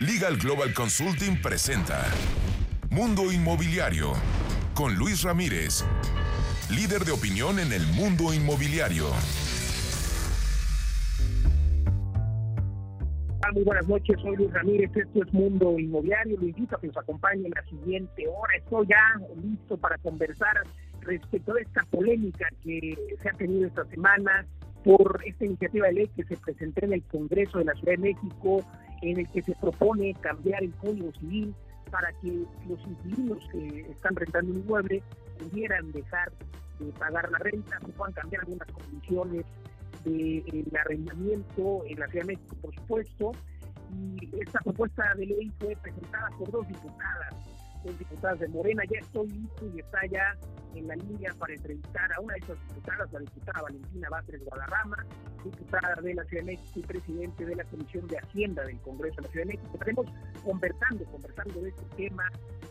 Legal Global Consulting presenta Mundo Inmobiliario con Luis Ramírez, líder de opinión en el mundo inmobiliario. Muy buenas noches, soy Luis Ramírez, esto es Mundo Inmobiliario, lo invito a que nos acompañe en la siguiente hora. Estoy ya listo para conversar respecto de esta polémica que se ha tenido esta semana por esta iniciativa de ley que se presentó en el Congreso de la Ciudad de México, en el que se propone cambiar el Código Civil para que los inquilinos que están rentando un inmueble pudieran dejar de pagar la renta, se puedan cambiar algunas condiciones del arrendamiento en la de por supuesto. Y esta propuesta de ley fue presentada por dos diputadas, de Morena. Ya estoy listo y está ya en la línea para entrevistar a una de esas diputadas, la diputada Valentina Batres Guadarrama, diputada de la Ciudad de México y presidente de la Comisión de Hacienda del Congreso de la Ciudad de México. Estaremos conversando, conversando de este tema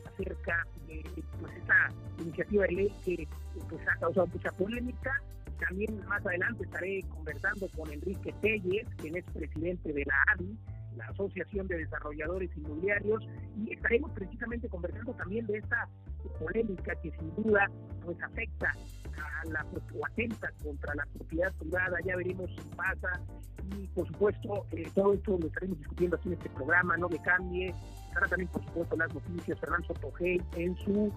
acerca de pues, esta iniciativa de ley que pues, ha causado mucha polémica. También más adelante estaré conversando con Enrique Telles, quien es presidente de la ADI, la Asociación de Desarrolladores Inmobiliarios, y estaremos precisamente conversando también de esta polémica que sin duda pues afecta a la o atenta contra la propiedad privada, ya veremos si pasa y por supuesto eh, todo esto lo estaremos discutiendo aquí en este programa, no le cambie, estará también por supuesto las noticias Fernando Sotogey en su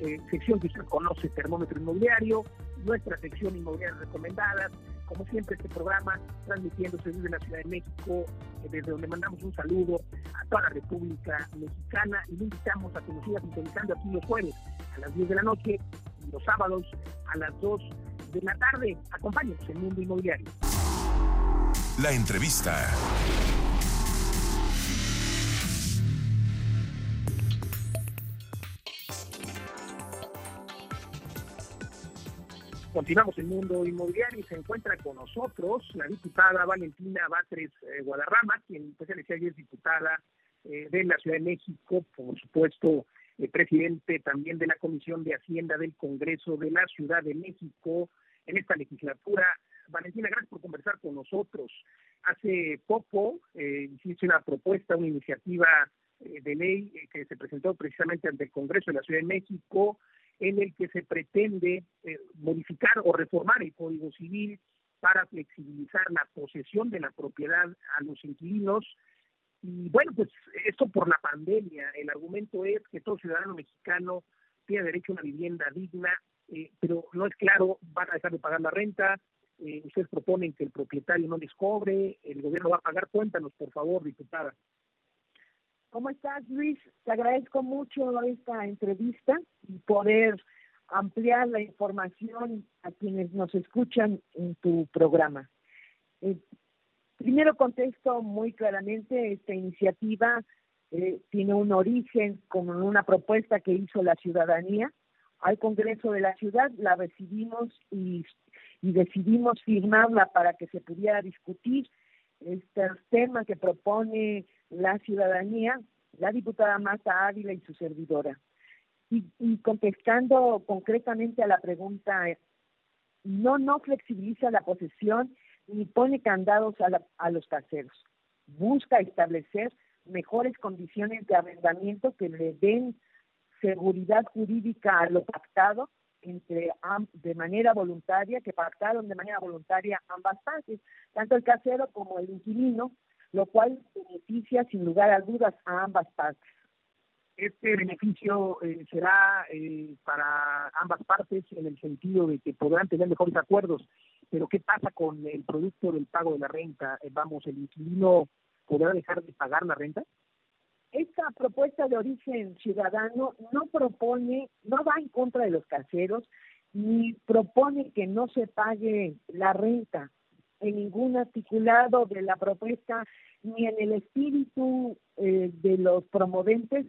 eh, sección que usted conoce, termómetro inmobiliario, nuestra sección inmobiliaria recomendadas, como siempre este programa transmitiéndose desde la Ciudad de México, eh, desde donde mandamos un saludo a toda la República Mexicana y le invitamos a que nos siga sintonizando aquí los jueves a las 10 de la noche y los sábados a las 2 de la tarde. Acompáñenos en Mundo Inmobiliario. La entrevista. Continuamos el mundo inmobiliario y se encuentra con nosotros la diputada Valentina Batres eh, Guadarrama, quien pues decía es diputada eh, de la Ciudad de México, por supuesto eh, presidente también de la Comisión de Hacienda del Congreso de la Ciudad de México en esta legislatura. Valentina, gracias por conversar con nosotros. Hace poco hiciste una propuesta, una iniciativa de ley que se presentó precisamente ante el Congreso de la Ciudad de México en el que se pretende eh, modificar o reformar el Código Civil para flexibilizar la posesión de la propiedad a los inquilinos. Y bueno, pues esto por la pandemia. El argumento es que todo ciudadano mexicano tiene derecho a una vivienda digna, eh, pero no es claro, van a dejar de pagar la renta, eh, ustedes proponen que el propietario no les cobre, el gobierno va a pagar. Cuéntanos, por favor, diputada. ¿Cómo estás, Luis? Te agradezco mucho esta entrevista y poder ampliar la información a quienes nos escuchan en tu programa. Eh, primero contesto muy claramente, esta iniciativa eh, tiene un origen como una propuesta que hizo la ciudadanía al Congreso de la Ciudad, la recibimos y decidimos firmarla para que se pudiera discutir este tema que propone la ciudadanía, la diputada Marta Ávila y su servidora. Y, contestando concretamente a la pregunta, no, no flexibiliza la posesión ni pone candados a, a los caseros. Busca establecer mejores condiciones de arrendamiento que le den seguridad jurídica a lo pactado entre de manera voluntaria, que pactaron de manera voluntaria ambas partes, tanto el casero como el inquilino, lo cual beneficia sin lugar a dudas a ambas partes. Este beneficio eh, será eh, para ambas partes en el sentido de que podrán tener mejores acuerdos, pero ¿qué pasa con el producto del pago de la renta? Eh, vamos, ¿el inquilino podrá dejar de pagar la renta? Esta propuesta de origen ciudadano no propone, no va en contra de los caseros, ni propone que no se pague la renta en ningún articulado de la propuesta ni en el espíritu eh, de los promoventes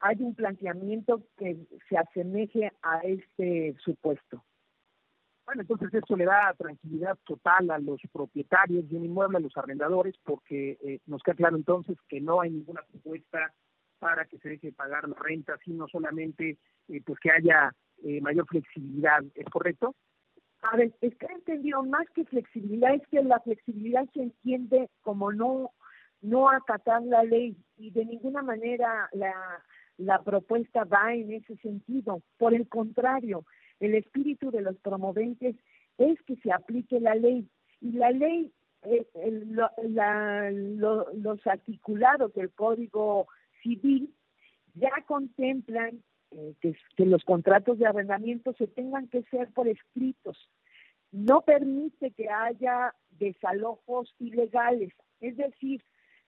hay un planteamiento que se asemeje a este supuesto. Bueno, entonces esto le da tranquilidad total a los propietarios de un inmueble, a los arrendadores, porque eh, nos queda claro entonces que no hay ninguna propuesta para que se deje pagar la renta, sino solamente eh, pues que haya mayor flexibilidad. ¿Es correcto? A ver, es que entendido más que flexibilidad, es que la flexibilidad se entiende como no, no acatar la ley, y de ninguna manera la, la propuesta va en ese sentido. Por el contrario, el espíritu de los promoventes es que se aplique la ley. Y la ley, eh, los articulados del Código Civil ya contemplan eh, que, que, los contratos de arrendamiento se tengan que ser por escritos. No permite que haya desalojos ilegales. Es decir,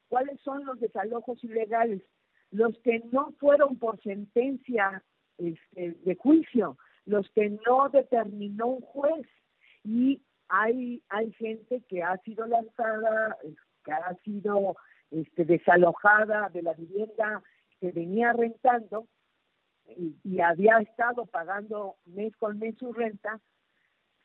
¿cuáles son los desalojos ilegales? Los que no fueron por sentencia este, de juicio, los que no determinó un juez. Y hay, hay gente que ha sido lanzada, que ha sido este, desalojada de la vivienda que venía rentando y, había estado pagando mes con mes su renta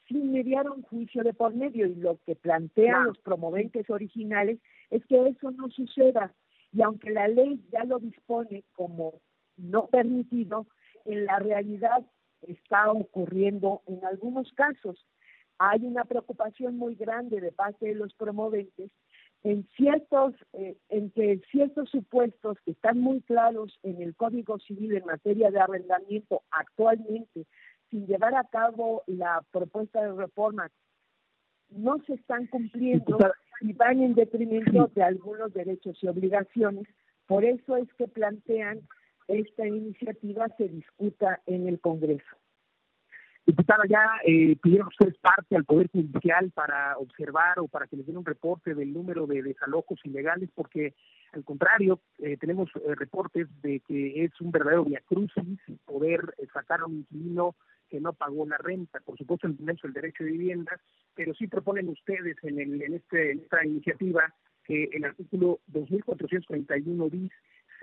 sin mediar un juicio de por medio. Y lo que plantean los promoventes originales es que eso no suceda. Y aunque la ley ya lo dispone como no permitido, en la realidad está ocurriendo en algunos casos. Hay una preocupación muy grande de parte de los promoventes en ciertos, eh, en que ciertos supuestos que están muy claros en el Código Civil en materia de arrendamiento actualmente, sin llevar a cabo la propuesta de reforma, no se están cumpliendo y van en detrimento de algunos derechos y obligaciones. Por eso es que plantean esta iniciativa se discuta en el Congreso. Diputada, ya eh, pidieron ustedes parte al Poder Judicial para observar o para que les den un reporte del número de desalojos ilegales, porque al contrario, eh, tenemos eh, reportes de que es un verdadero viacrucis poder eh, sacar a un inquilino que no pagó la renta. Por supuesto, derecho el derecho de vivienda, pero sí proponen ustedes en, el, en, este, en esta iniciativa que el artículo 2431 bis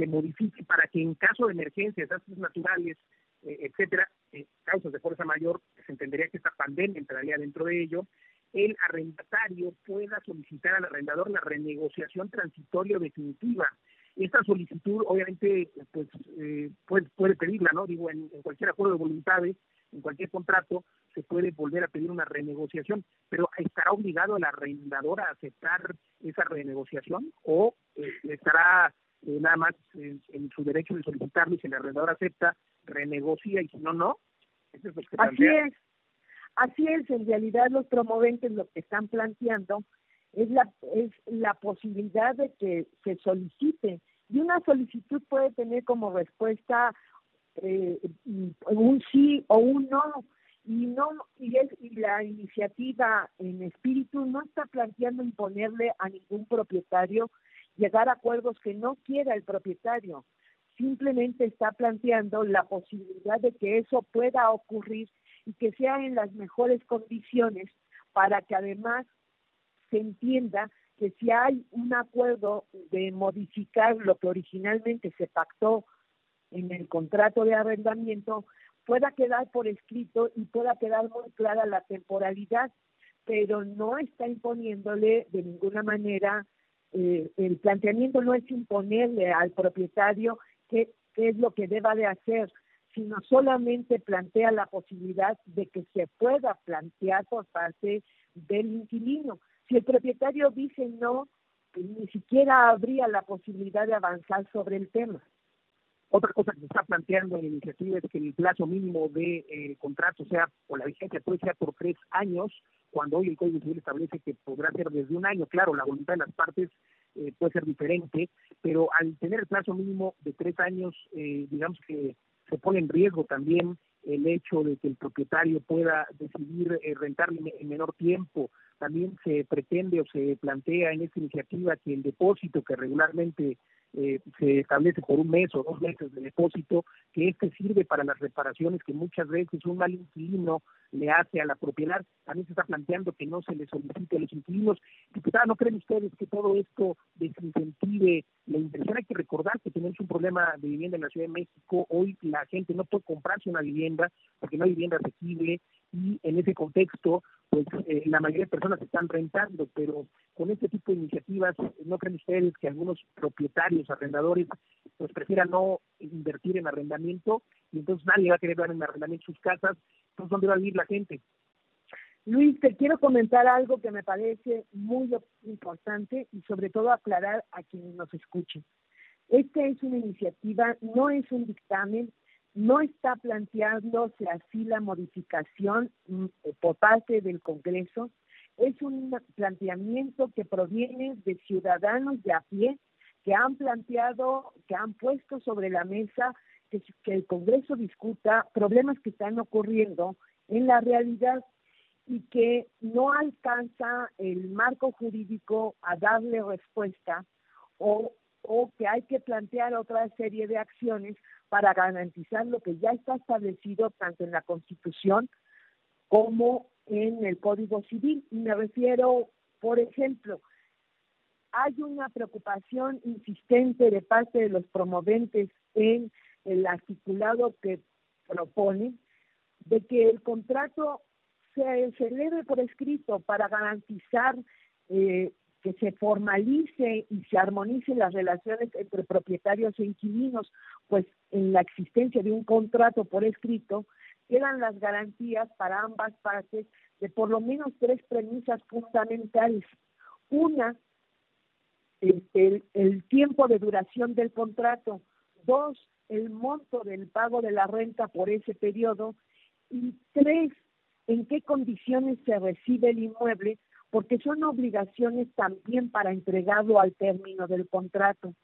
se modifique para que en caso de emergencias, desastres naturales, eh, etcétera, eh, causas de fuerza mayor, se entendería que esta pandemia entraría dentro de ello, el arrendatario pueda solicitar al arrendador la renegociación transitoria o definitiva. Esta solicitud, obviamente, pues eh, puede, puede, pedirla, ¿no? Digo, en, cualquier acuerdo de voluntades, en cualquier contrato, se puede volver a pedir una renegociación, pero ¿estará obligado el arrendador a aceptar esa renegociación o estará nada más en, su derecho de solicitarlo y si el arrendador acepta, renegocia y si no, no. Así es. Así es, en realidad los promoventes lo que están planteando es la, es la posibilidad de que se solicite y una solicitud puede tener como respuesta eh, un sí o un no y no y, es, y la iniciativa en espíritu no está planteando imponerle a ningún propietario llegar a acuerdos que no quiera el propietario. Simplemente está planteando la posibilidad de que eso pueda ocurrir y que sea en las mejores condiciones para que además se entienda que si hay un acuerdo de modificar lo que originalmente se pactó en el contrato de arrendamiento, pueda quedar por escrito y pueda quedar muy clara la temporalidad, pero no está imponiéndole de ninguna manera, eh, el planteamiento no es imponerle al propietario qué, es lo que deba de hacer, sino solamente plantea la posibilidad de que se pueda plantear por parte del inquilino. Si el propietario dice no, ni siquiera habría la posibilidad de avanzar sobre el tema. Otra cosa que se está planteando en la iniciativa es que el plazo mínimo de eh, contrato sea, o la vigencia puede ser por tres años, cuando hoy el Código Civil establece que podrá ser desde un año. Claro, la voluntad de las partes eh, puede ser diferente, pero al tener el plazo mínimo de tres años, eh, digamos que se pone en riesgo también el hecho de que el propietario pueda decidir eh, rentar en menor tiempo. También se pretende o se plantea en esta iniciativa que el depósito que regularmente eh, se establece por un mes o dos meses de depósito, que este sirve para las reparaciones que muchas veces un mal inquilino le hace a la propiedad. También se está planteando que no se le solicite a los inquilinos. Diputada, ¿no creen ustedes que todo esto desincentive la inversión? Hay que recordar que tenemos un problema de vivienda en la Ciudad de México. Hoy la gente no puede comprarse una vivienda porque no hay vivienda asequible y en ese contexto, pues eh, la mayoría de personas están rentando, pero con este tipo de iniciativas, ¿no creen ustedes que algunos propietarios, arrendadores, pues prefieran no invertir en arrendamiento y entonces nadie va a querer dar en arrendamiento sus casas? Entonces, ¿dónde va a vivir la gente? Luis, te quiero comentar algo que me parece muy importante y sobre todo aclarar a quienes nos escuchen. esta es una iniciativa, no es un dictamen, no está planteándose así la modificación mm, por parte del Congreso, es un planteamiento que proviene de ciudadanos de a pie que han planteado, que han puesto sobre la mesa que, que el Congreso discuta problemas que están ocurriendo en la realidad y que no alcanza el marco jurídico a darle respuesta o, o que hay que plantear otra serie de acciones para garantizar lo que ya está establecido tanto en la Constitución como en el Código Civil. Y me refiero, por ejemplo, hay una preocupación insistente de parte de los promoventes en el articulado que propone de que el contrato se celebre por escrito para garantizar eh, que se formalice y se armonicen las relaciones entre propietarios e inquilinos, pues en la existencia de un contrato por escrito quedan las garantías para ambas partes de por lo menos tres premisas fundamentales. Una, el, el tiempo de duración del contrato. Dos, el monto del pago de la renta por ese periodo. Y tres, en qué condiciones se recibe el inmueble porque son obligaciones también para entregarlo al término del contrato.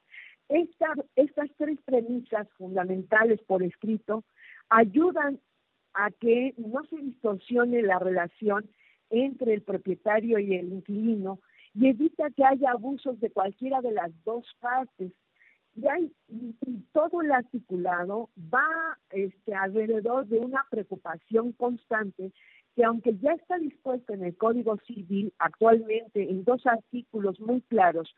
estas tres premisas fundamentales por escrito ayudan a que no se distorsione la relación entre el propietario y el inquilino y evita que haya abusos de cualquiera de las dos partes. Y, hay, todo el articulado va este, alrededor de una preocupación constante que aunque ya está dispuesto en el Código Civil actualmente en dos artículos muy claros,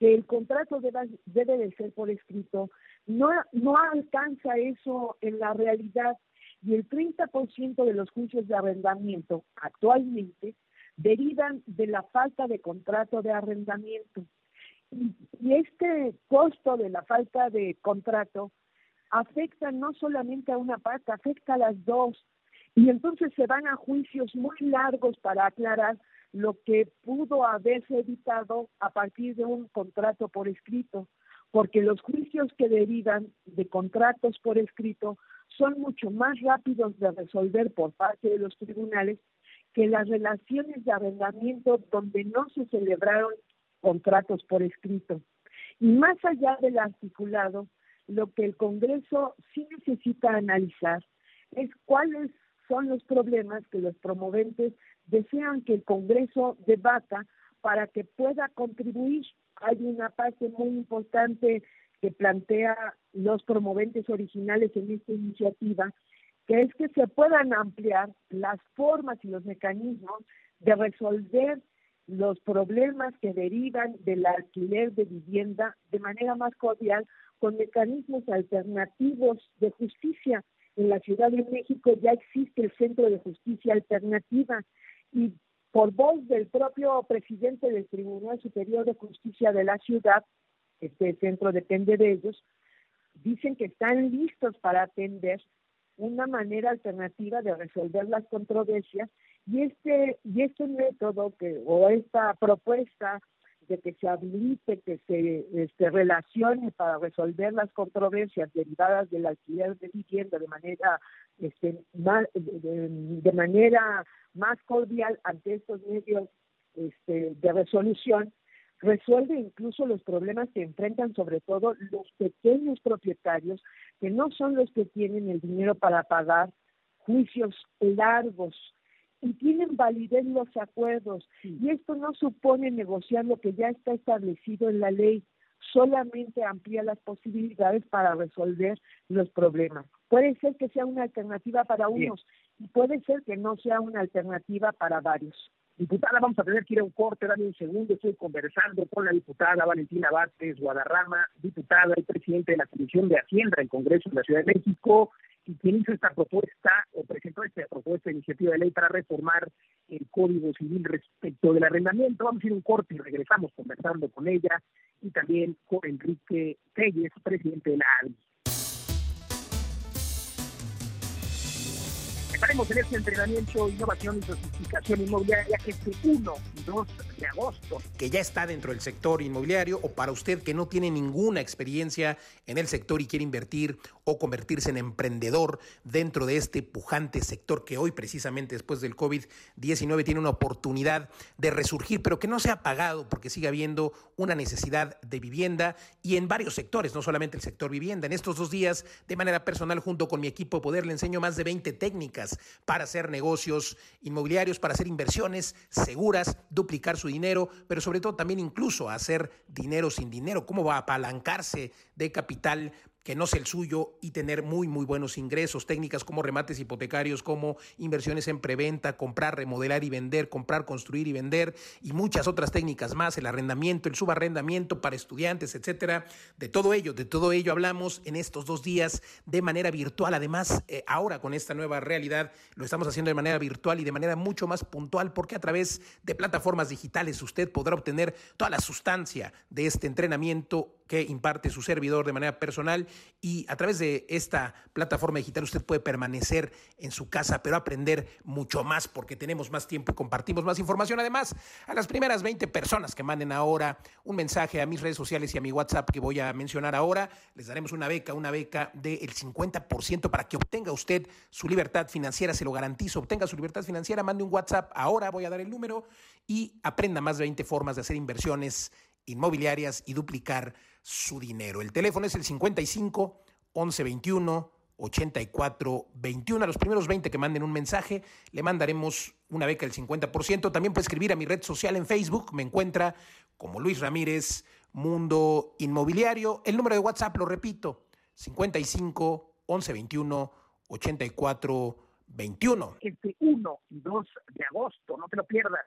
que el contrato debe, debe de ser por escrito, no, no alcanza eso en la realidad y el 30% de los juicios de arrendamiento actualmente derivan de la falta de contrato de arrendamiento. Y, y este costo de la falta de contrato afecta no solamente a una parte, afecta a las dos, y entonces se van a juicios muy largos para aclarar lo que pudo haberse evitado a partir de un contrato por escrito, porque los juicios que derivan de contratos por escrito son mucho más rápidos de resolver por parte de los tribunales que las relaciones de arrendamiento donde no se celebraron contratos por escrito. Y más allá del articulado, lo que el Congreso sí necesita analizar es cuáles son los problemas que los promoventes desean que el Congreso debata para que pueda contribuir. Hay una parte muy importante que plantea los promoventes originales en esta iniciativa, que es que se puedan ampliar las formas y los mecanismos de resolver los problemas que derivan del alquiler de vivienda de manera más cordial con mecanismos alternativos de justicia en la Ciudad de México ya existe el Centro de Justicia Alternativa y por voz del propio presidente del Tribunal Superior de Justicia de la ciudad, este centro depende de ellos, dicen que están listos para atender una manera alternativa de resolver las controversias y este y este método que o esta propuesta de que se habilite, que se este, relacione para resolver las controversias derivadas del alquiler de vivienda de manera este, más, de, manera más cordial ante estos medios este, de resolución, resuelve incluso los problemas que enfrentan sobre todo los pequeños propietarios, que no son los que tienen el dinero para pagar juicios largos y tienen validez los acuerdos. Y esto no supone negociar lo que ya está establecido en la ley, solamente amplía las posibilidades para resolver los problemas. Puede ser que sea una alternativa para unos y puede ser que no sea una alternativa para varios. Diputada, vamos a tener que ir a un corte, dame un segundo, estoy conversando con la diputada Valentina Vázquez Guadarrama, diputada y presidente de la Comisión de Hacienda del Congreso de la Ciudad de México, quien hizo esta propuesta o presentó esta propuesta de iniciativa de ley para reformar el Código Civil respecto del arrendamiento. Vamos a ir un corte y regresamos conversando con ella y también con Enrique Telles, presidente de la ALBI. Estaremos en este entrenamiento, innovación y sofisticación inmobiliaria este 1 y 2 de agosto. Que ya está dentro del sector inmobiliario o para usted que no tiene ninguna experiencia en el sector y quiere invertir o convertirse en emprendedor dentro de este pujante sector que hoy precisamente después del COVID-19 tiene una oportunidad de resurgir, pero que no se ha pagado porque sigue habiendo una necesidad de vivienda y en varios sectores, no solamente el sector vivienda. En estos dos días, de manera personal, junto con mi equipo de Poder, le enseño más de 20 técnicas para hacer negocios inmobiliarios, para hacer inversiones seguras, duplicar su dinero, pero sobre todo también incluso hacer dinero sin dinero, cómo va a apalancarse de capital que no sea el suyo y tener muy, muy buenos ingresos, técnicas como remates hipotecarios, como inversiones en preventa, comprar, remodelar y vender, comprar, construir y vender y muchas otras técnicas más, el arrendamiento, el subarrendamiento para estudiantes, etcétera. De todo ello, de todo ello hablamos en estos dos días de manera virtual. Además, eh, ahora con esta nueva realidad lo estamos haciendo de manera virtual y de manera mucho más puntual porque a través de plataformas digitales usted podrá obtener toda la sustancia de este entrenamiento que imparte su servidor de manera personal y a través de esta plataforma digital usted puede permanecer en su casa, pero aprender mucho más porque tenemos más tiempo y compartimos más información. Además, a las primeras 20 personas que manden ahora un mensaje a mis redes sociales y a mi WhatsApp que voy a mencionar ahora, les daremos una beca, una beca del 50% para que obtenga usted su libertad financiera, se lo garantizo, obtenga su libertad financiera, mande un WhatsApp ahora, voy a dar el número y aprenda más de 20 formas de hacer inversiones inmobiliarias y duplicar su dinero. El teléfono es el 55 11 21 84 21. A los primeros 20 que manden un mensaje, le mandaremos una beca del 50%. También puede escribir a mi red social en Facebook. Me encuentra como Luis Ramírez, Mundo Inmobiliario. El número de WhatsApp, lo repito, 55 11 21 84 21. Este 1 y 2 de agosto, no te lo pierdas.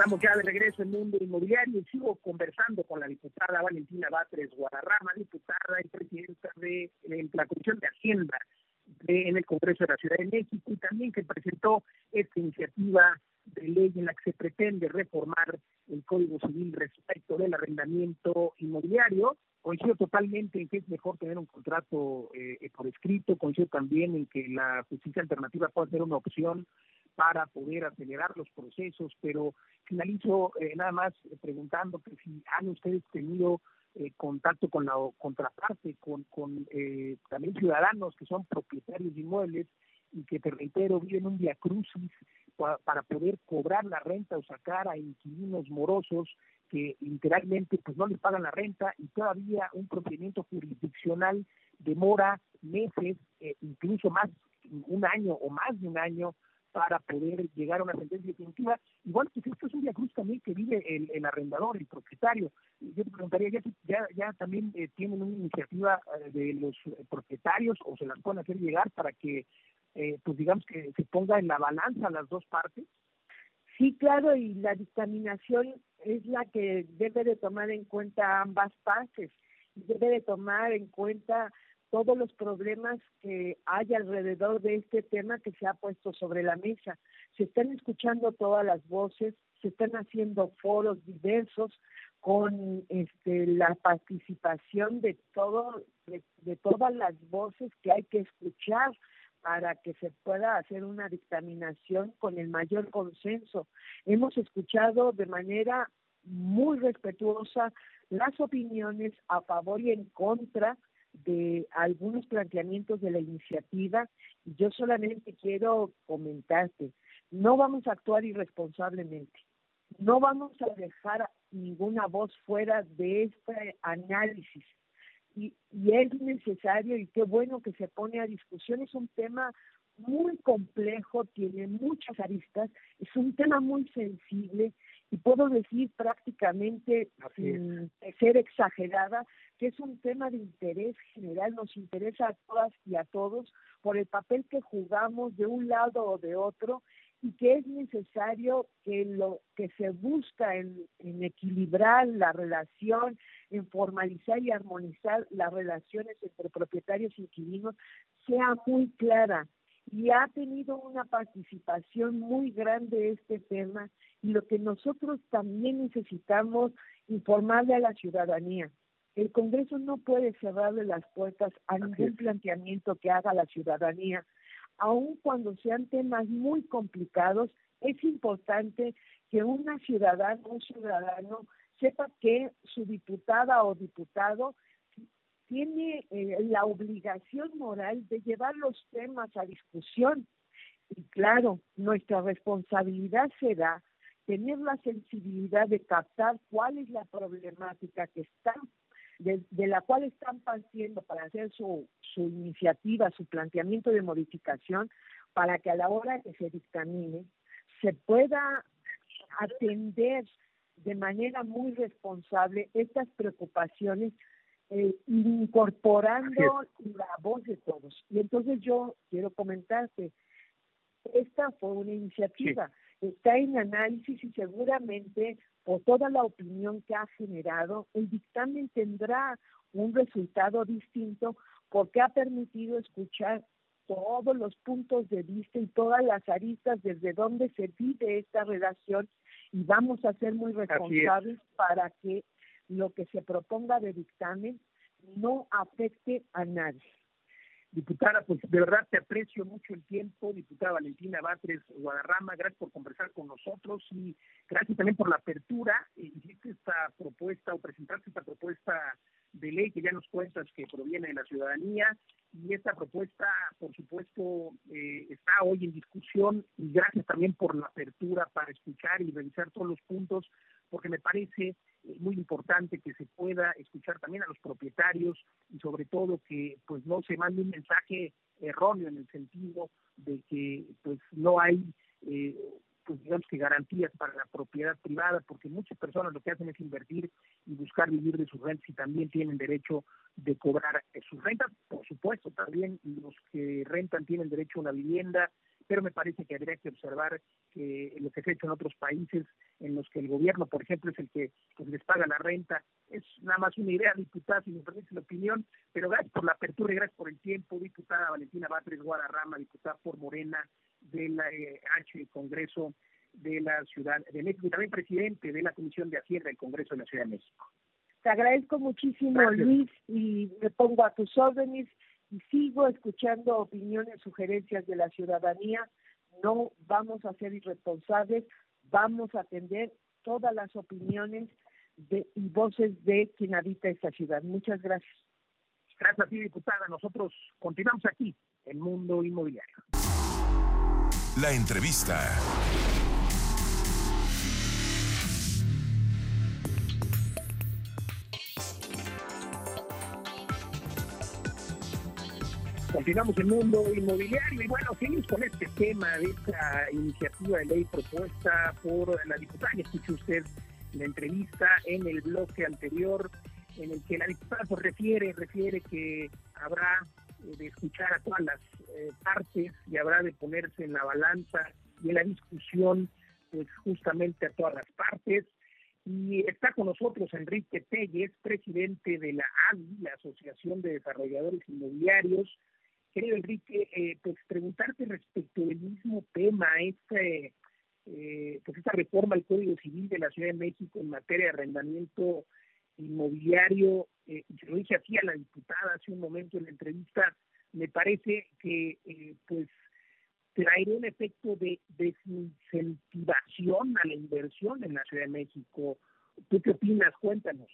Estamos ya de regreso en Mundo Inmobiliario y sigo conversando con la diputada Valentina Batres Guadarrama, diputada y presidenta de, la Comisión de Hacienda en el Congreso de la Ciudad de México y también que presentó esta iniciativa de ley en la que se pretende reformar el Código Civil respecto del arrendamiento inmobiliario. Coincido totalmente en que es mejor tener un contrato eh, por escrito, coincido también en que la justicia alternativa puede ser una opción para poder acelerar los procesos, pero finalizo eh, nada más preguntando que si han ustedes tenido eh, contacto con la contraparte, con, con eh, también ciudadanos que son propietarios de inmuebles y que, te reitero, viven un crucis para poder cobrar la renta o sacar a inquilinos morosos que literalmente pues no les pagan la renta y todavía un procedimiento jurisdiccional demora meses, incluso más, un año o más de un año para poder llegar a una sentencia definitiva. Igual que esto es un Via Cruz también que vive el, arrendador, el propietario. Yo te preguntaría, ¿ya, ya, ya también eh, tienen una iniciativa eh, de los propietarios o se las pueden hacer llegar para que, eh, pues digamos que se ponga en la balanza las dos partes? Sí, claro, y la dictaminación es la que debe de tomar en cuenta ambas partes. Debe de tomar en cuenta todos los problemas que hay alrededor de este tema que se ha puesto sobre la mesa. Se están escuchando todas las voces, se están haciendo foros diversos con este, la participación de todo de, de todas las voces que hay que escuchar para que se pueda hacer una dictaminación con el mayor consenso. Hemos escuchado de manera muy respetuosa las opiniones a favor y en contra de algunos planteamientos de la iniciativa. Yo solamente quiero comentarte, no vamos a actuar irresponsablemente, no vamos a dejar ninguna voz fuera de este análisis y, y es necesario y qué bueno que se pone a discusión, es un tema muy complejo, tiene muchas aristas, es un tema muy sensible y puedo decir prácticamente sin ser exagerada que es un tema de interés general, nos interesa a todas y a todos por el papel que jugamos de un lado o de otro y que es necesario que lo que se busca en, en, equilibrar la relación, en formalizar y armonizar las relaciones entre propietarios y inquilinos sea muy clara. Y ha tenido una participación muy grande este tema y lo que nosotros también necesitamos informarle a la ciudadanía. El Congreso no puede cerrarle las puertas a ningún planteamiento que haga la ciudadanía aun cuando sean temas muy complicados, es importante que una ciudadana, un ciudadano, sepa que su diputada o diputado tiene eh, la obligación moral de llevar los temas a discusión. Y claro, nuestra responsabilidad será tener la sensibilidad de captar cuál es la problemática que está de, la cual están partiendo para hacer su, su iniciativa, su planteamiento de modificación, para que a la hora que se dictamine se pueda atender de manera muy responsable estas preocupaciones, eh, incorporando la voz de todos. Y entonces yo quiero comentarte, esta fue una iniciativa, está en análisis y seguramente por toda la opinión que ha generado, el dictamen tendrá un resultado distinto porque ha permitido escuchar todos los puntos de vista y todas las aristas desde donde se vive esta relación y vamos a ser muy responsables para que lo que se proponga de dictamen no afecte a nadie. Diputada, pues de verdad te aprecio mucho el tiempo, diputada Valentina Batres Guadarrama, gracias por conversar con nosotros y gracias también por la apertura. Hiciste esta propuesta o presentaste esta propuesta de ley que ya nos cuentas que proviene de la ciudadanía y esta propuesta, por supuesto, eh, está hoy en discusión y gracias también por la apertura para escuchar y revisar todos los puntos porque me parece eh, muy importante que se pueda escuchar también a los propietarios y sobre todo que pues no se mande un mensaje erróneo en el sentido de que pues no hay eh, pues digamos que garantías para la propiedad privada porque muchas personas lo que hacen es invertir y buscar vivir de sus rentas y también tienen derecho de cobrar sus rentas por supuesto también los que rentan tienen derecho a una vivienda pero me parece que habría que observar que lo que se ha en otros países en los que el gobierno, por ejemplo, es el que pues, les paga la renta. Es nada más una idea, diputada, si me permite la opinión, pero gracias por la apertura y gracias por el tiempo, diputada Valentina Batres Guadarrama, diputada por Morena del eh, H Congreso de la Ciudad de México y también presidente de la Comisión de Hacienda del Congreso de la Ciudad de México. Te agradezco muchísimo, Luis, y me pongo a tus órdenes y sigo escuchando opiniones, sugerencias de la ciudadanía. No vamos a ser irresponsables, vamos a atender todas las opiniones de, y voces de quien habita esta ciudad. Muchas gracias. Gracias a ti, diputada. Nosotros continuamos aquí, en Mundo Inmobiliario. La entrevista. Continuamos en Mundo Inmobiliario y bueno, seguimos con este tema de esta iniciativa de ley propuesta por la diputada. Y escuchó usted la entrevista en el bloque anterior en el que la diputada pues, refiere, refiere que habrá eh, de escuchar a todas las eh, partes y habrá de ponerse en la balanza y en la discusión pues justamente a todas las partes. Y está con nosotros Enrique Telles, presidente de la ADI, la Asociación de Desarrolladores Inmobiliarios, Querido Enrique, eh, pues preguntarte respecto del mismo tema, este, pues esta reforma al Código Civil de la Ciudad de México en materia de arrendamiento inmobiliario, eh, se lo dije aquí a la diputada hace un momento en la entrevista, me parece que eh, pues traerá un efecto de desincentivación a la inversión en la Ciudad de México. ¿Tú qué opinas? Cuéntanos.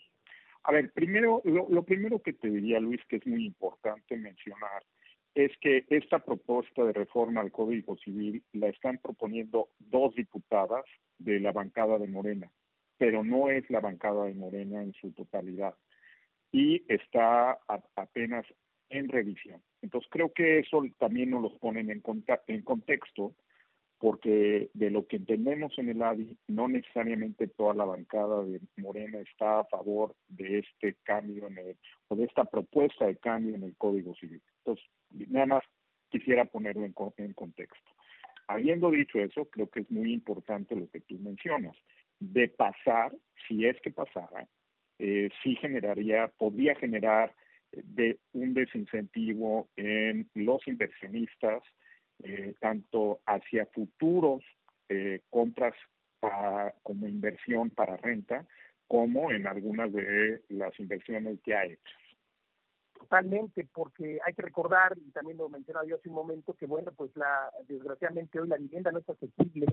A ver, primero, lo, lo primero que te diría, Luis, que es muy importante mencionar, es que esta propuesta de reforma al Código Civil la están proponiendo dos diputadas de la bancada de Morena, pero no es la bancada de Morena en su totalidad y está apenas en revisión. Entonces creo que eso también nos lo ponen en, en contexto porque de lo que entendemos en el ADI, no necesariamente toda la bancada de Morena está a favor de este cambio en el, o de esta propuesta de cambio en el Código Civil. Entonces, nada más quisiera ponerlo en, en contexto. Habiendo dicho eso, creo que es muy importante lo que tú mencionas. De pasar, si es que pasara, eh, sí generaría, podría generar eh, de un desincentivo en los inversionistas, eh, tanto hacia futuros eh, compras como inversión para renta, como en algunas de las inversiones ha hecho. Totalmente, porque hay que recordar, y también lo mencionaba yo hace un momento, que bueno, pues la desgraciadamente hoy la vivienda no es accesible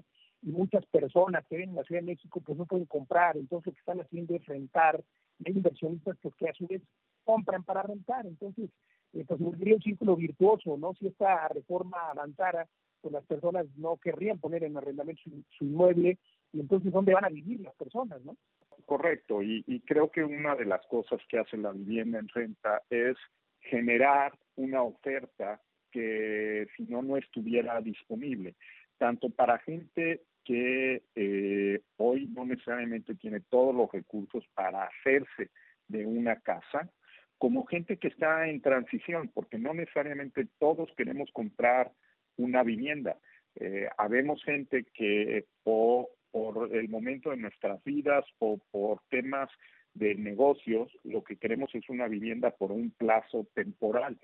y muchas personas que ven en la Ciudad de México pues no pueden comprar, entonces lo que están haciendo es rentar, hay inversionistas pues, que a su vez compran para rentar, entonces eh, pues sería un círculo virtuoso, ¿no? Si esta reforma avanzara, pues las personas no querrían poner en arrendamiento su inmueble y entonces ¿dónde van a vivir las personas, no? Correcto, y, creo que una de las cosas que hace la vivienda en renta es generar una oferta que si no, no estuviera disponible, tanto para gente que eh, hoy no necesariamente tiene todos los recursos para hacerse de una casa, como gente que está en transición, porque no necesariamente todos queremos comprar una vivienda. Eh, habemos gente que o por el momento de nuestras vidas o por temas de negocios, lo que queremos es una vivienda por un plazo temporal.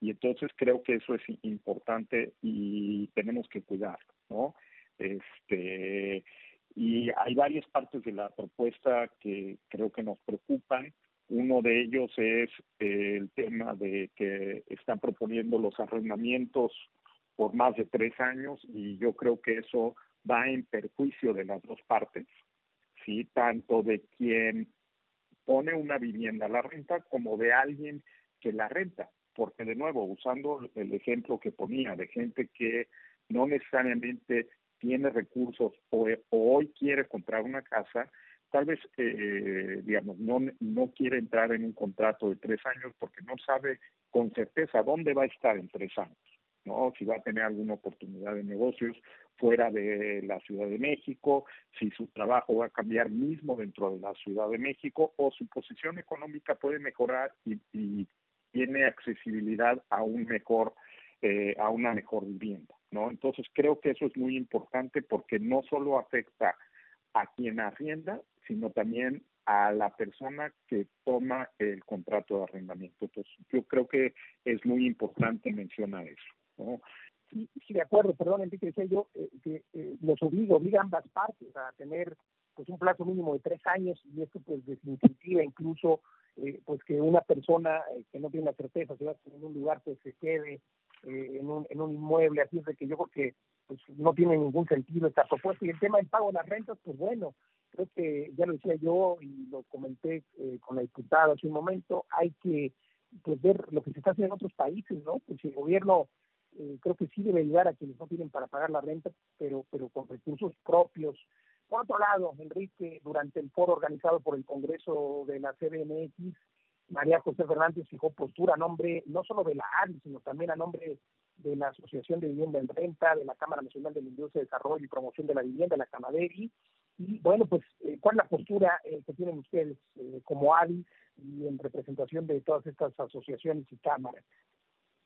Y entonces creo que eso es importante y tenemos que cuidarlo, ¿no? Este, y hay varias partes de la propuesta que creo que nos preocupan. Uno de ellos es el tema de que están proponiendo los arrendamientos por más de tres años y yo creo que eso va en perjuicio de las dos partes, ¿sí? Tanto de quien pone una vivienda a la renta como de alguien que la renta. Porque de nuevo, usando el ejemplo que ponía de gente que no necesariamente tiene recursos o, hoy quiere comprar una casa, tal vez, eh, digamos, no, no quiere entrar en un contrato de tres años porque no sabe con certeza dónde va a estar en tres años. ¿no? Si va a tener alguna oportunidad de negocios fuera de la Ciudad de México, si su trabajo va a cambiar mismo dentro de la Ciudad de México o su posición económica puede mejorar y, tiene accesibilidad a un mejor eh, a una mejor vivienda, ¿no? Entonces creo que eso es muy importante porque no solo afecta a quien arrienda, sino también a la persona que toma el contrato de arrendamiento. Entonces yo creo que es muy importante mencionar eso. Sí, sí, de acuerdo, perdón, Enrique, decía yo eh, que eh, los obliga, obliga a ambas partes a tener pues un plazo mínimo de tres años y esto pues desincentiva incluso eh, pues que una persona que no tiene la certeza si va a un lugar pues se quede en, un, en un inmueble, así es de que yo creo que pues no tiene ningún sentido esta propuesta. Y el tema del pago de las rentas, pues bueno, creo que ya lo decía yo y lo comenté con la diputada hace un momento, hay que pues ver lo que se está haciendo en otros países, ¿no? Pues si el gobierno eh, creo que sí debe ayudar a quienes no tienen para pagar la renta, pero, pero con recursos propios. Por otro lado, Enrique, durante el foro organizado por el Congreso de la CBMX, María José Fernández fijó postura a nombre no solo de la ADI, sino también a nombre de la Asociación de Vivienda en Renta, de la Cámara Nacional de la Industria de Desarrollo y Promoción de la Vivienda, la Camaderi. Y bueno, pues, eh, ¿cuál es la postura eh, que tienen ustedes como ADI y en representación de todas estas asociaciones y cámaras?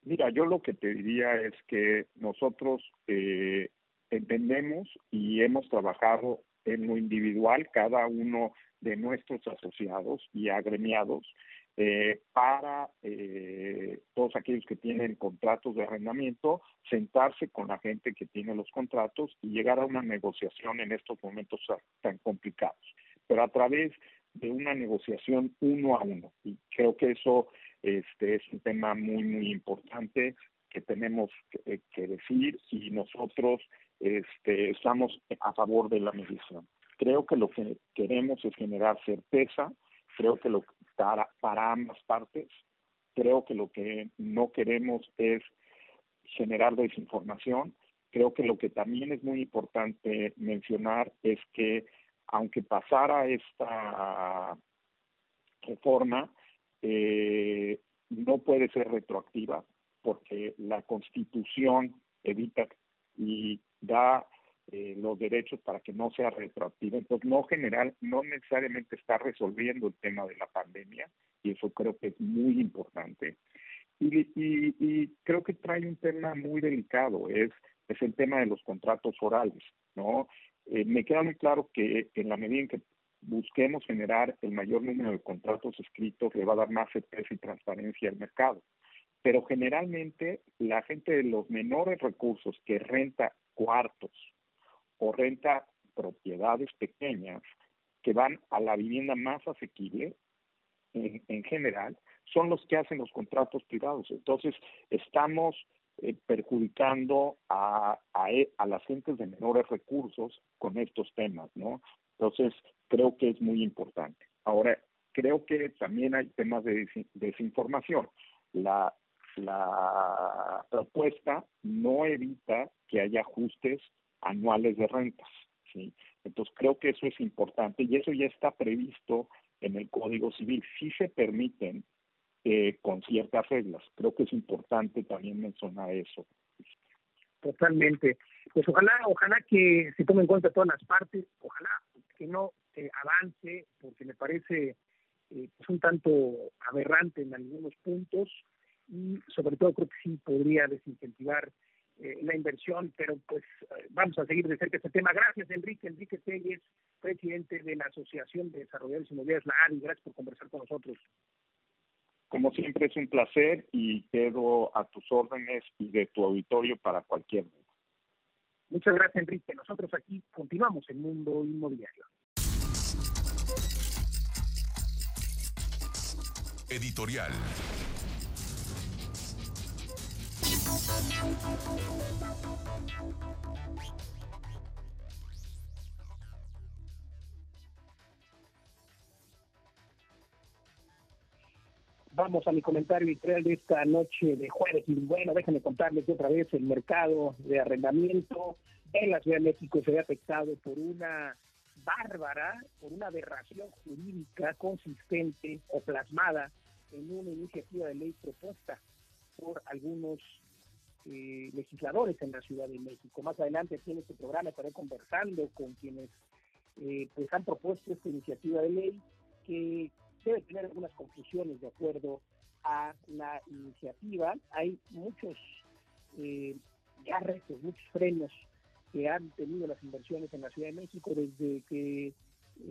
Mira, yo lo que te diría es que nosotros eh, entendemos y hemos trabajado en lo individual, cada uno de nuestros asociados y agremiados, eh, para eh, todos aquellos que tienen contratos de arrendamiento, sentarse con la gente que tiene los contratos y llegar a una negociación en estos momentos tan complicados, pero a través de una negociación uno a uno. Y creo que eso este es un tema muy, muy importante que tenemos que, eh, decir y nosotros este, estamos a favor de la medición. Creo que lo que queremos es generar certeza, creo que lo para, para ambas partes, creo que lo que no queremos es generar desinformación. Creo que lo que también es muy importante mencionar es que aunque pasara esta reforma, eh, no puede ser retroactiva porque la Constitución evita y da eh, los derechos para que no sea retroactiva. Entonces, no general, no necesariamente está resolviendo el tema de la pandemia y eso creo que es muy importante. Y, y, y creo que trae un tema muy delicado, es es el tema de los contratos orales, ¿no? Eh, me queda muy claro que en la medida en que busquemos generar el mayor número de contratos escritos, le va a dar más certeza y transparencia al mercado. Pero generalmente la gente de los menores recursos que renta cuartos o renta propiedades pequeñas que van a la vivienda más asequible, en, general, son los que hacen los contratos privados. Entonces, estamos eh, perjudicando a, a, e, a, las gentes de menores recursos con estos temas, ¿no? Entonces, creo que es muy importante. Ahora, creo que también hay temas de desinformación. La, la propuesta no evita que haya ajustes anuales de rentas, ¿sí? Entonces, creo que eso es importante y eso ya está previsto en el Código Civil. Sí se permiten eh, con ciertas reglas. Creo que es importante también mencionar eso. Totalmente. Pues ojalá, ojalá que se tomen en cuenta todas las partes, ojalá que no eh, avance, porque me parece eh, pues un tanto aberrante en algunos puntos y sobre todo creo que sí podría desincentivar eh, la inversión, pero pues vamos a seguir de cerca este tema. Gracias, Enrique. Enrique Telles, presidente de la Asociación de Desarrolladores Inmobiliarios, la ARI. Gracias por conversar con nosotros. Como siempre es un placer y quedo a tus órdenes y de tu auditorio para cualquier duda. Muchas gracias, Enrique. Nosotros aquí continuamos el mundo inmobiliario. Editorial. Vamos a mi comentario editorial de esta noche de jueves. Y bueno, déjenme contarles otra vez el mercado de arrendamiento en la Ciudad de México se ve afectado por una bárbara, por una aberración jurídica consistente o plasmada en una iniciativa de ley propuesta por algunos eh, legisladores en la Ciudad de México. Más adelante aquí en este programa estaré conversando con quienes eh, pues han propuesto esta iniciativa de ley que debe tener algunas conclusiones de acuerdo a la iniciativa. Hay muchos eh, ya retos, muchos frenos que han tenido las inversiones en la Ciudad de México desde que eh,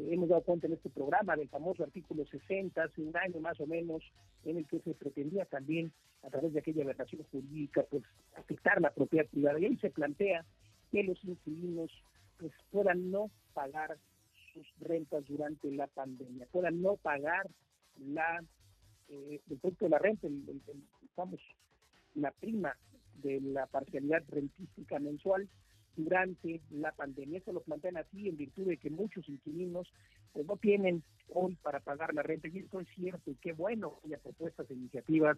hemos dado cuenta en este programa del famoso artículo 60, hace un año más o menos, en el que se pretendía también, a través de aquella aberración jurídica, pues afectar la propiedad privada. Y ahí se plantea que los inquilinos pues, puedan no pagar sus rentas durante la pandemia, puedan no pagar la eh, el producto de la renta, el, la prima de la parcialidad rentística mensual durante la pandemia. Eso lo plantean así en virtud de que muchos inquilinos pues no tienen hoy para pagar la renta y esto es cierto y qué bueno que haya propuestas e iniciativas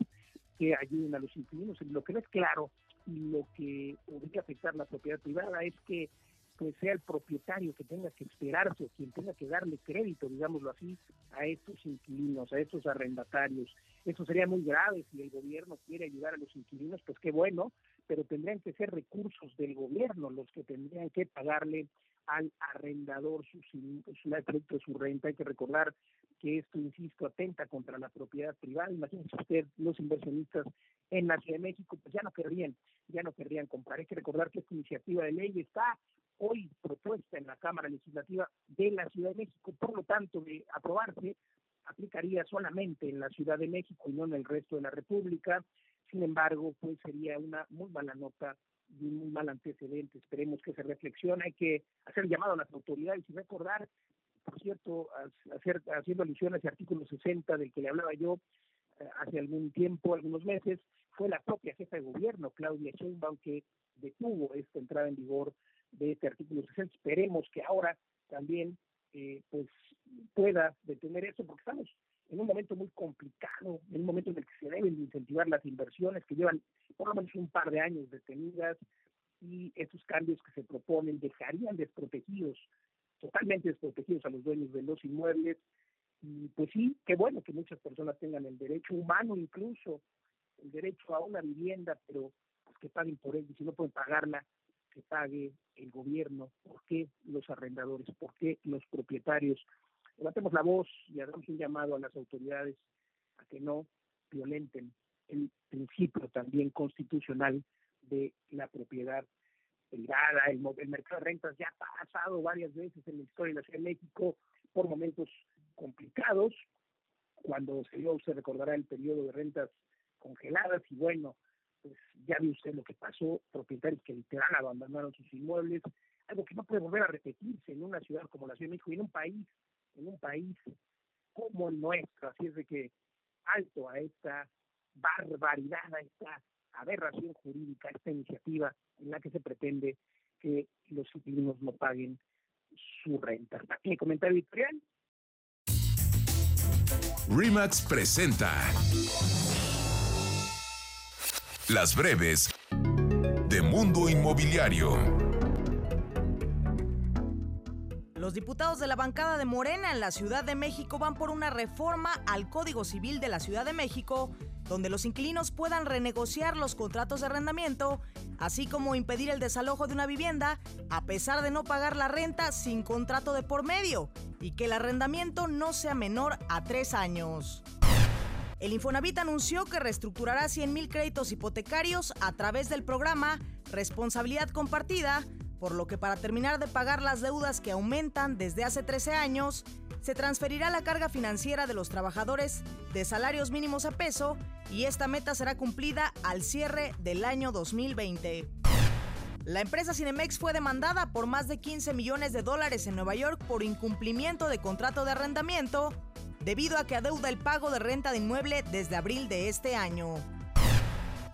que ayuden a los inquilinos. Lo que no es claro y lo que podría afectar la propiedad privada es que pues sea el propietario que tenga que esperarse o quien tenga que darle crédito, digámoslo así, a estos inquilinos, a estos arrendatarios. Eso sería muy grave si el gobierno quiere ayudar a los inquilinos, pues qué bueno, pero tendrían que ser recursos del gobierno los que tendrían que pagarle al arrendador su, su, de su renta. Hay que recordar que esto, insisto, atenta contra la propiedad privada. Imagínense usted, los inversionistas en la Ciudad de México, pues ya no querrían, ya no querrían comprar. Hay que recordar que esta iniciativa de ley está hoy propuesta en la Cámara Legislativa de la Ciudad de México, por lo tanto, de aprobarse, aplicaría solamente en la Ciudad de México y no en el resto de la República. Sin embargo, pues sería una muy mala nota y un muy mal antecedente. Esperemos que se reflexione. Hay que hacer llamado a las autoridades y recordar, por cierto, hacer, haciendo alusión a ese artículo 60 del que le hablaba yo eh, hace algún tiempo, algunos meses, fue la propia jefa de gobierno, Claudia Sheinbaum, que detuvo esta entrada en vigor de este artículo 60. Esperemos que ahora también eh, pues pueda detener eso, porque estamos en un momento muy complicado, en un momento en el que se deben incentivar las inversiones que llevan por lo menos un par de años detenidas y estos cambios que se proponen dejarían desprotegidos, totalmente desprotegidos a los dueños de los inmuebles. Y pues sí, qué bueno que muchas personas tengan el derecho humano incluso, el derecho a una vivienda, pero pues que paguen por él y si no pueden pagarla, que pague el gobierno, por qué los arrendadores, por qué los propietarios. Levantemos la voz y hagamos un llamado a las autoridades a que no violenten el principio también constitucional de la propiedad privada, el, el mercado de rentas ya ha pasado varias veces en la historia de la Ciudad de México por momentos complicados, cuando se dio, se recordará el periodo de rentas congeladas y bueno, pues ya vio usted lo que pasó, propietarios que literal abandonaron sus inmuebles, algo que no puede volver a repetirse en una ciudad como la Ciudad de México y en un país, en un país como nuestro, así es de que alto a esta barbaridad, a esta aberración jurídica, esta iniciativa en la que se pretende que los inquilinos no paguen su renta. Hasta aquí el comentario editorial. Remax presenta Las breves de Mundo Inmobiliario. Los diputados de la bancada de Morena en la Ciudad de México van por una reforma al Código Civil de la Ciudad de México, donde los inquilinos puedan renegociar los contratos de arrendamiento, así como impedir el desalojo de una vivienda a pesar de no pagar la renta sin contrato de por medio y que el arrendamiento no sea menor a tres años. El Infonavit anunció que reestructurará 100.000 créditos hipotecarios a través del programa Responsabilidad Compartida, por lo que para terminar de pagar las deudas que aumentan desde hace 13 años, se transferirá la carga financiera de los trabajadores de salarios mínimos a peso y esta meta será cumplida al cierre del año 2020. La empresa Cinemex fue demandada por más de 15 millones de dólares en Nueva York por incumplimiento de contrato de arrendamiento, debido a que adeuda el pago de renta de inmueble desde abril de este año.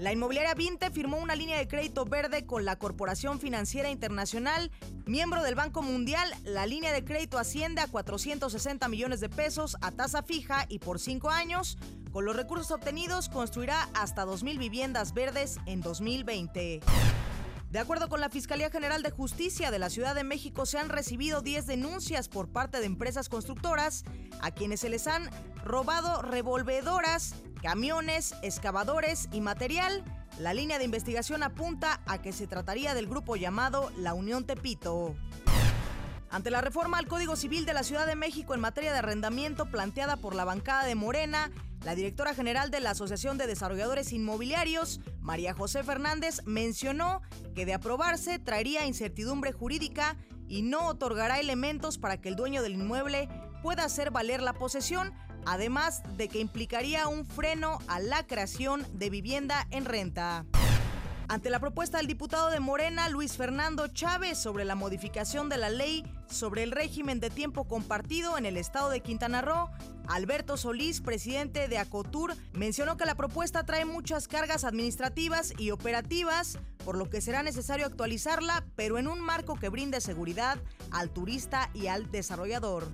La inmobiliaria Vinte firmó una línea de crédito verde con la Corporación Financiera Internacional, miembro del Banco Mundial. La línea de crédito asciende a 460 millones de pesos a tasa fija y por cinco años. Con los recursos obtenidos construirá hasta 2.000 viviendas verdes en 2020. De acuerdo con la Fiscalía General de Justicia de la Ciudad de México, se han recibido 10 denuncias por parte de empresas constructoras a quienes se les han robado revolvedoras camiones, excavadores y material, la línea de investigación apunta a que se trataría del grupo llamado La Unión Tepito. Ante la reforma al Código Civil de la Ciudad de México en materia de arrendamiento planteada por la bancada de Morena, la directora general de la Asociación de Desarrolladores Inmobiliarios, María José Fernández, mencionó que de aprobarse traería incertidumbre jurídica y no otorgará elementos para que el dueño del inmueble pueda hacer valer la posesión, además de que implicaría un freno a la creación de vivienda en renta. Ante la propuesta del diputado de Morena, Luis Fernando Chávez, sobre la modificación de la ley sobre el régimen de tiempo compartido en el estado de Quintana Roo, Alberto Solís, presidente de Acotur, mencionó que la propuesta trae muchas cargas administrativas y operativas, por lo que será necesario actualizarla, pero en un marco que brinde seguridad al turista y al desarrollador.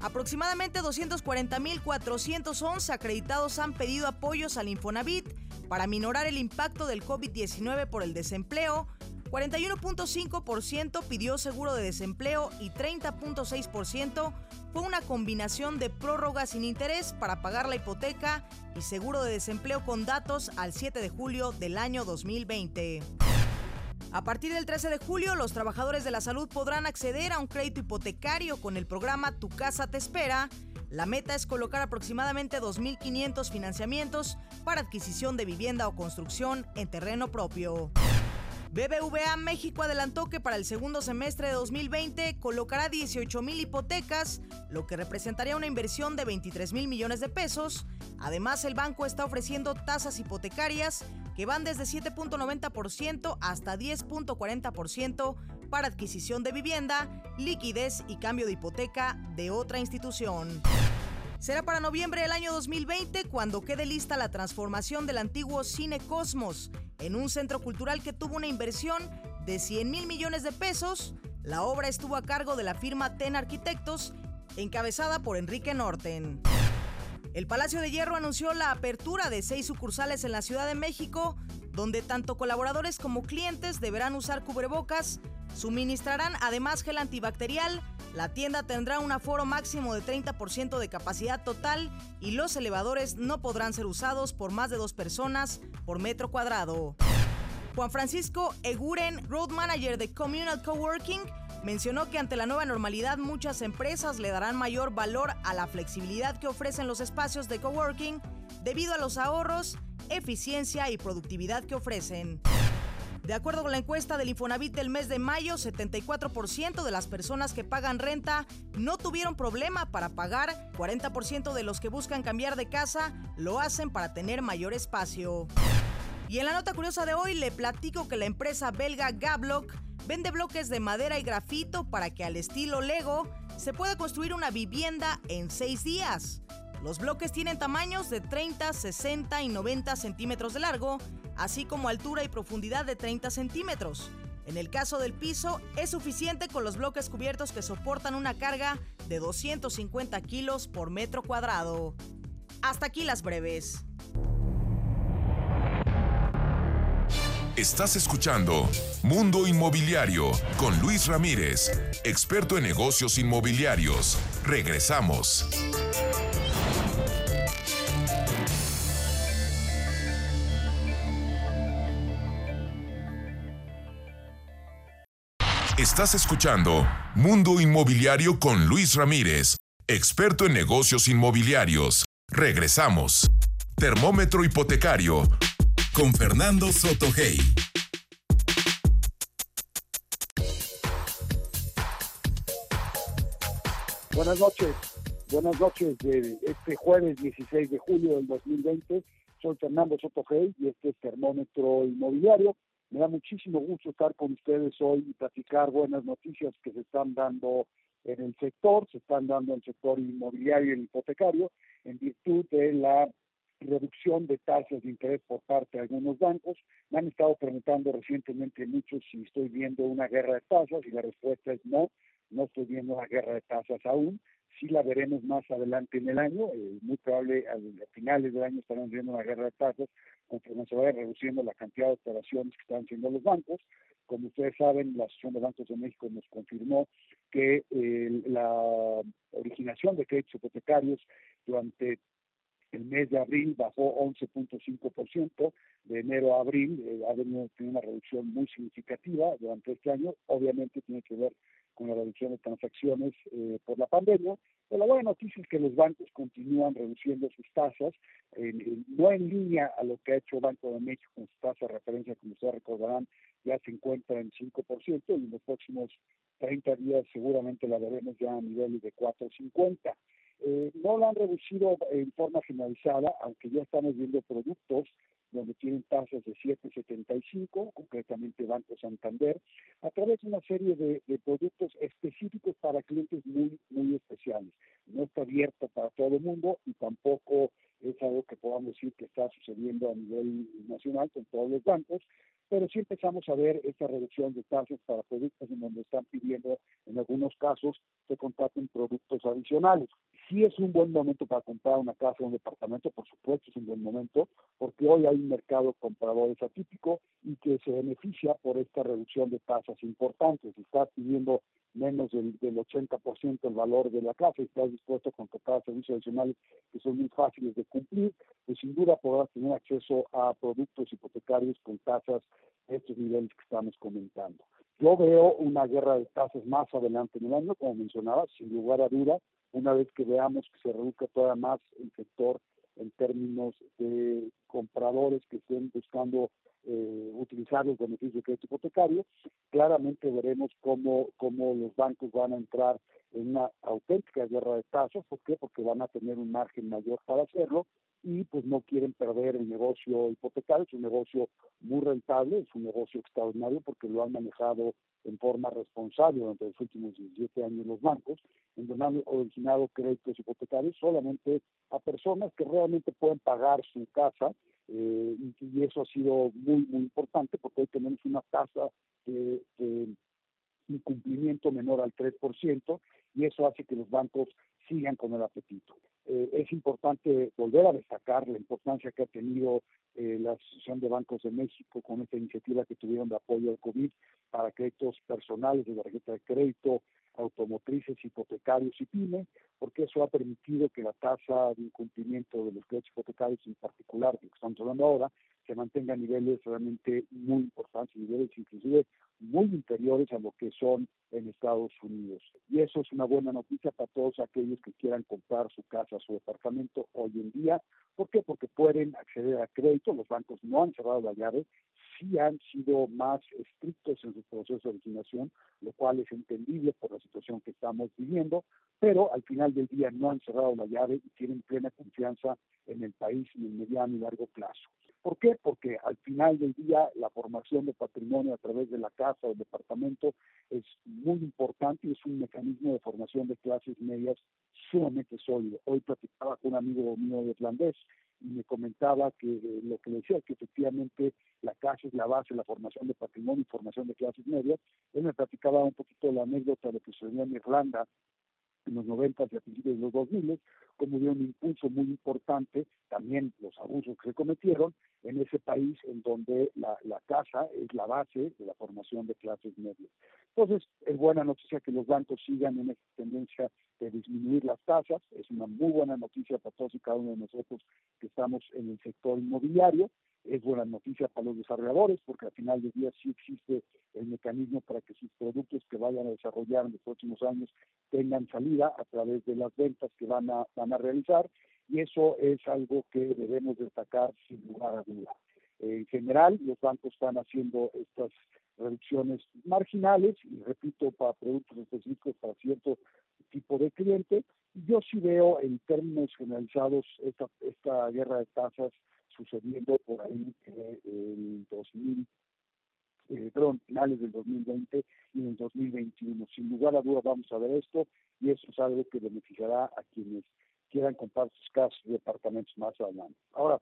Aproximadamente 240.411 acreditados han pedido apoyos al Infonavit para minorar el impacto del COVID-19 por el desempleo. 41.5% pidió seguro de desempleo y 30.6% fue una combinación de prórrogas sin interés para pagar la hipoteca y seguro de desempleo con datos al 7 de julio del año 2020. A partir del 13 de julio, los trabajadores de la salud podrán acceder a un crédito hipotecario con el programa Tu Casa Te Espera. La meta es colocar aproximadamente 2.500 financiamientos para adquisición de vivienda o construcción en terreno propio. BBVA México adelantó que para el segundo semestre de 2020 colocará 18 mil hipotecas, lo que representaría una inversión de 23 mil millones de pesos. Además, el banco está ofreciendo tasas hipotecarias que van desde 7.90% hasta 10.40% para adquisición de vivienda, liquidez y cambio de hipoteca de otra institución. Será para noviembre del año 2020 cuando quede lista la transformación del antiguo Cine Cosmos en un centro cultural que tuvo una inversión de 100 mil millones de pesos. La obra estuvo a cargo de la firma TEN Arquitectos, encabezada por Enrique Norten. El Palacio de Hierro anunció la apertura de seis sucursales en la Ciudad de México, donde tanto colaboradores como clientes deberán usar cubrebocas, suministrarán además gel antibacterial, la tienda tendrá un aforo máximo de 30% de capacidad total y los elevadores no podrán ser usados por más de dos personas por metro cuadrado. Juan Francisco Eguren, Road Manager de Communal Coworking, Mencionó que ante la nueva normalidad muchas empresas le darán mayor valor a la flexibilidad que ofrecen los espacios de coworking debido a los ahorros, eficiencia y productividad que ofrecen. De acuerdo con la encuesta del Infonavit del mes de mayo, 74% de las personas que pagan renta no tuvieron problema para pagar, 40% de los que buscan cambiar de casa lo hacen para tener mayor espacio. Y en la nota curiosa de hoy le platico que la empresa belga Gablock vende bloques de madera y grafito para que al estilo Lego se pueda construir una vivienda en seis días. Los bloques tienen tamaños de 30, 60 y 90 centímetros de largo así como altura y profundidad de 30 centímetros. En el caso del piso, es suficiente con los bloques cubiertos que soportan una carga de 250 kilos por metro cuadrado. Hasta aquí las breves. Estás escuchando Mundo Inmobiliario con Luis Ramírez, experto en negocios inmobiliarios. Regresamos. Estás escuchando Mundo Inmobiliario con Luis Ramírez, experto en negocios inmobiliarios. Regresamos. Termómetro hipotecario con Fernando Sotogey. Buenas noches. Buenas noches de este jueves 16 de julio del 2020. Soy Fernando Sotogey y este es Termómetro Inmobiliario. Me da muchísimo gusto estar con ustedes hoy y platicar buenas noticias que se están dando en el sector, se están dando en el sector inmobiliario y hipotecario, en virtud de la reducción de tasas de interés por parte de algunos bancos. Me han estado preguntando recientemente muchos si estoy viendo una guerra de tasas y la respuesta es no, no estoy viendo una guerra de tasas aún sí la veremos más adelante en el año, eh, muy probable a, finales del año estaremos viendo una guerra de tasas conforme se vaya reduciendo la cantidad de operaciones que están haciendo los bancos. Como ustedes saben, la Asociación de Bancos de México nos confirmó que la originación de créditos hipotecarios durante el mes de abril bajó 11.5%, de enero a abril eh, ha tenido una reducción muy significativa durante este año, obviamente tiene que ver con la reducción de transacciones eh, por la pandemia. Pero la buena noticia es que los bancos continúan reduciendo sus tasas, no en línea a lo que ha hecho Banco de México con su tasa de referencia, como ustedes recordarán, ya se encuentra en 5%, y en los próximos 30 días seguramente la veremos ya a niveles de 4.50. Eh, no la han reducido en forma generalizada, aunque ya estamos viendo productos donde tienen tasas de 7,75, concretamente Banco Santander, a través de una serie de, productos específicos para clientes muy, muy especiales. No está abierto para todo el mundo y tampoco es algo que podamos decir que está sucediendo a nivel nacional con todos los bancos, pero sí empezamos a ver esta reducción de tasas para productos en donde están pidiendo, en algunos casos, que contraten productos adicionales. Sí es un buen momento para comprar una casa o un departamento, por supuesto es un buen momento, porque hoy hay un mercado compradores atípico y que se beneficia por esta reducción de tasas importantes. Si estás pidiendo menos del, del 80% el valor de la casa y estás dispuesto a contratar servicios adicionales que son muy fáciles de cumplir, pues sin duda podrás tener acceso a productos hipotecarios con tasas de estos niveles que estamos comentando. Yo veo una guerra de tasas más adelante en el año, como mencionaba, sin lugar a duda, una vez que veamos que se reduzca todavía más el sector en términos de compradores que estén buscando eh, utilizar los beneficios de crédito hipotecario, claramente veremos cómo, cómo los bancos van a entrar en una auténtica guerra de tasas. ¿Por qué? Porque van a tener un margen mayor para hacerlo y pues no quieren perder el negocio hipotecario, es un negocio muy rentable, es un negocio extraordinario porque lo han manejado en forma responsable durante los últimos 17 años los bancos, en donde han originado créditos hipotecarios solamente a personas que realmente pueden pagar su casa eh, y, eso ha sido muy, muy importante porque hoy tenemos una tasa de, incumplimiento menor al 3% y eso hace que los bancos sigan con el apetito. Eh, es importante volver a destacar la importancia que ha tenido eh, la Asociación de Bancos de México con esta iniciativa que tuvieron de apoyo al COVID para créditos personales de tarjeta de crédito, automotrices, hipotecarios y pyme, porque eso ha permitido que la tasa de incumplimiento de los créditos hipotecarios en particular, que estamos hablando ahora, se mantenga a niveles realmente muy importantes, niveles inclusive muy inferiores a lo que son en Estados Unidos. Y eso es una buena noticia para todos aquellos que quieran comprar su casa, su departamento hoy en día. ¿Por qué? Porque pueden acceder a crédito, los bancos no han cerrado la llave, sí han sido más estrictos en su proceso de originación, lo cual es entendible por la situación que estamos viviendo, pero al final del día no han cerrado la llave y tienen plena confianza en el país en el mediano y largo plazo. ¿Por qué? Porque al final del día la formación de patrimonio a través de la casa o el departamento es muy importante y es un mecanismo de formación de clases medias sumamente sólido. Hoy platicaba con un amigo mío irlandés y me comentaba que eh, lo que le decía que efectivamente la casa es la base de la formación de patrimonio y formación de clases medias. Él me platicaba un poquito la anécdota de que sucedió en Irlanda en los 90 y a principios de los 2000, como dio un impulso muy importante, también los abusos que se cometieron en ese país en donde la, la casa es la base de la formación de clases medias. Entonces, es buena noticia que los bancos sigan en esta tendencia de disminuir las tasas, es una muy buena noticia para todos y cada uno de nosotros que estamos en el sector inmobiliario, es buena noticia para los desarrolladores porque al final del día sí existe el mecanismo para que sus productos que vayan a desarrollar en los próximos años tengan salida a través de las ventas que van a, van a realizar y eso es algo que debemos destacar sin lugar a duda. En general, los bancos están haciendo estas reducciones marginales y repito, para productos específicos para cierto tipo de cliente. Yo sí veo en términos generalizados esta, esta guerra de tasas sucediendo por ahí en 2000, eh, perdón, finales del 2020 y en el 2021. Sin lugar a dudas vamos a ver esto y eso es algo que beneficiará a quienes quieran comprar sus casas y departamentos más adelante. Ahora,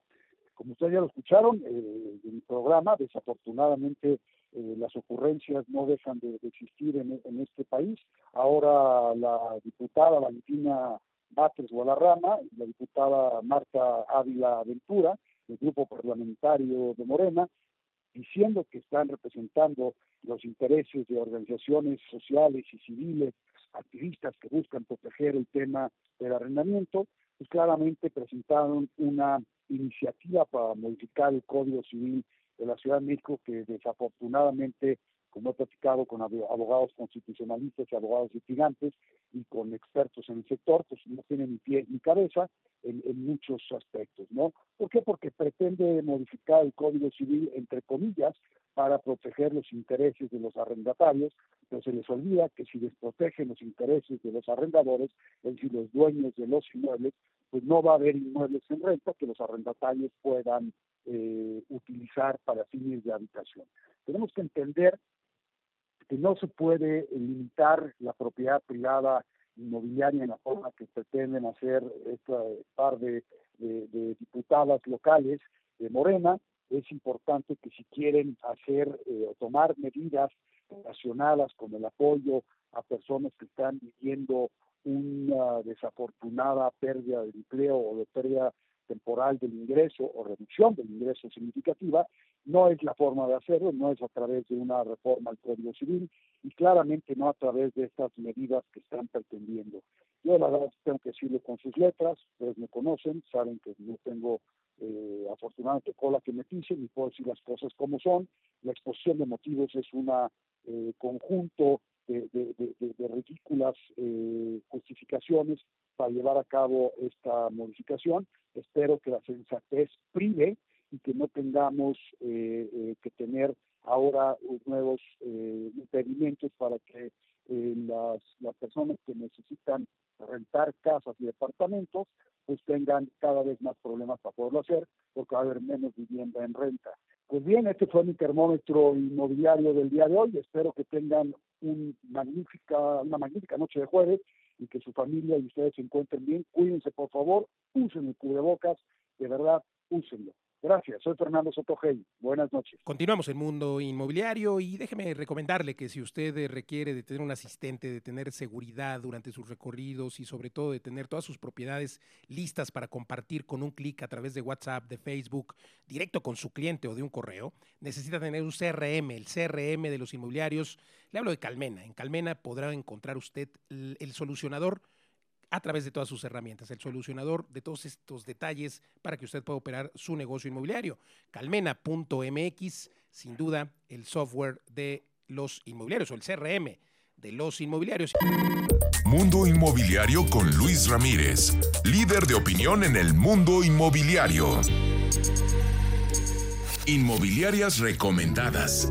como ustedes ya lo escucharon eh, en mi programa, desafortunadamente eh, las ocurrencias no dejan de, existir en, en, este país. Ahora la diputada Valentina Batres Guadarrama y la diputada Marta Ávila Ventura, del grupo parlamentario de Morena, diciendo que están representando los intereses de organizaciones sociales y civiles, activistas que buscan proteger el tema del arrendamiento, pues claramente presentaron una iniciativa para modificar el Código Civil de la Ciudad de México que desafortunadamente como he platicado con abogados constitucionalistas y abogados litigantes y con expertos en el sector, pues no tiene ni pie ni cabeza en, muchos aspectos, ¿no? ¿Por qué? Porque pretende modificar el Código Civil, entre comillas, para proteger los intereses de los arrendatarios, pero se les olvida que si desprotegen los intereses de los arrendadores, es decir, los dueños de los inmuebles, pues no va a haber inmuebles en renta que los arrendatarios puedan eh, utilizar para fines de habitación. Tenemos que entender que no se puede limitar la propiedad privada inmobiliaria en la forma que pretenden hacer esta par de, diputadas locales de Morena. Es importante que si quieren hacer eh, o tomar medidas relacionadas con el apoyo a personas que están viviendo una desafortunada pérdida de empleo o de pérdida temporal del ingreso o reducción del ingreso significativa, no es la forma de hacerlo, no es a través de una reforma al Código Civil y claramente no a través de estas medidas que están pretendiendo. Yo la verdad tengo que decirlo con sus letras, ustedes me conocen, saben que yo tengo eh, afortunadamente cola que me pisen y puedo decir las cosas como son. La exposición de motivos es un eh, conjunto de, ridículas eh, justificaciones para llevar a cabo esta modificación. Espero que la sensatez prive y que no tengamos eh, eh, que tener ahora nuevos eh, impedimentos para que las, las personas que necesitan rentar casas y departamentos pues tengan cada vez más problemas para poderlo hacer porque va a haber menos vivienda en renta. Pues bien, este fue mi termómetro inmobiliario del día de hoy. Espero que tengan un magnífica, una magnífica noche de jueves y que su familia y ustedes se encuentren bien. Cuídense, por favor, usen el cubrebocas, de verdad, úsenlo. Gracias, soy Fernando Sotogey. Buenas noches. Continuamos en Mundo Inmobiliario y déjeme recomendarle que si usted requiere de tener un asistente, de tener seguridad durante sus recorridos y sobre todo de tener todas sus propiedades listas para compartir con un clic a través de WhatsApp, de Facebook, directo con su cliente o de un correo, necesita tener un CRM, el CRM de los inmobiliarios. Le hablo de Calmena. En Calmena podrá encontrar usted el solucionador a través de todas sus herramientas, el solucionador de todos estos detalles para que usted pueda operar su negocio inmobiliario. Calmena.mx, sin duda, el software de los inmobiliarios o el CRM de los inmobiliarios. Mundo Inmobiliario con Luis Ramírez, líder de opinión en el mundo inmobiliario. Inmobiliarias recomendadas.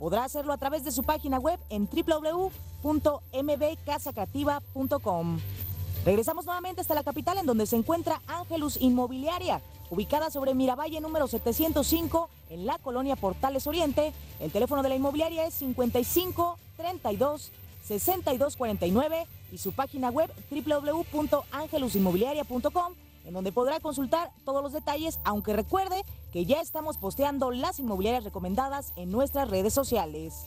podrá hacerlo a través de su página web en www.mbcasacreativa.com. Regresamos nuevamente hasta la capital en donde se encuentra Ángelus Inmobiliaria, ubicada sobre Miravalle número 705 en la colonia Portales Oriente. El teléfono de la inmobiliaria es 55 32 62 49 y su página web www.angelusinmobiliaria.com en donde podrá consultar todos los detalles, aunque recuerde que ya estamos posteando las inmobiliarias recomendadas en nuestras redes sociales.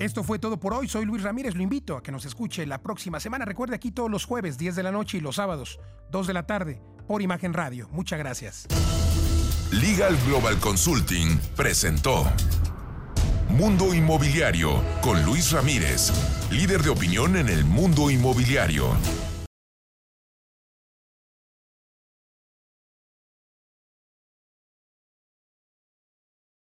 Esto fue todo por hoy. Soy Luis Ramírez. Lo invito a que nos escuche la próxima semana. Recuerde aquí todos los jueves, 10 de la noche y los sábados, 2 de la tarde, por Imagen Radio. Muchas gracias. Legal Global Consulting presentó Mundo Inmobiliario con Luis Ramírez, líder de opinión en el mundo inmobiliario.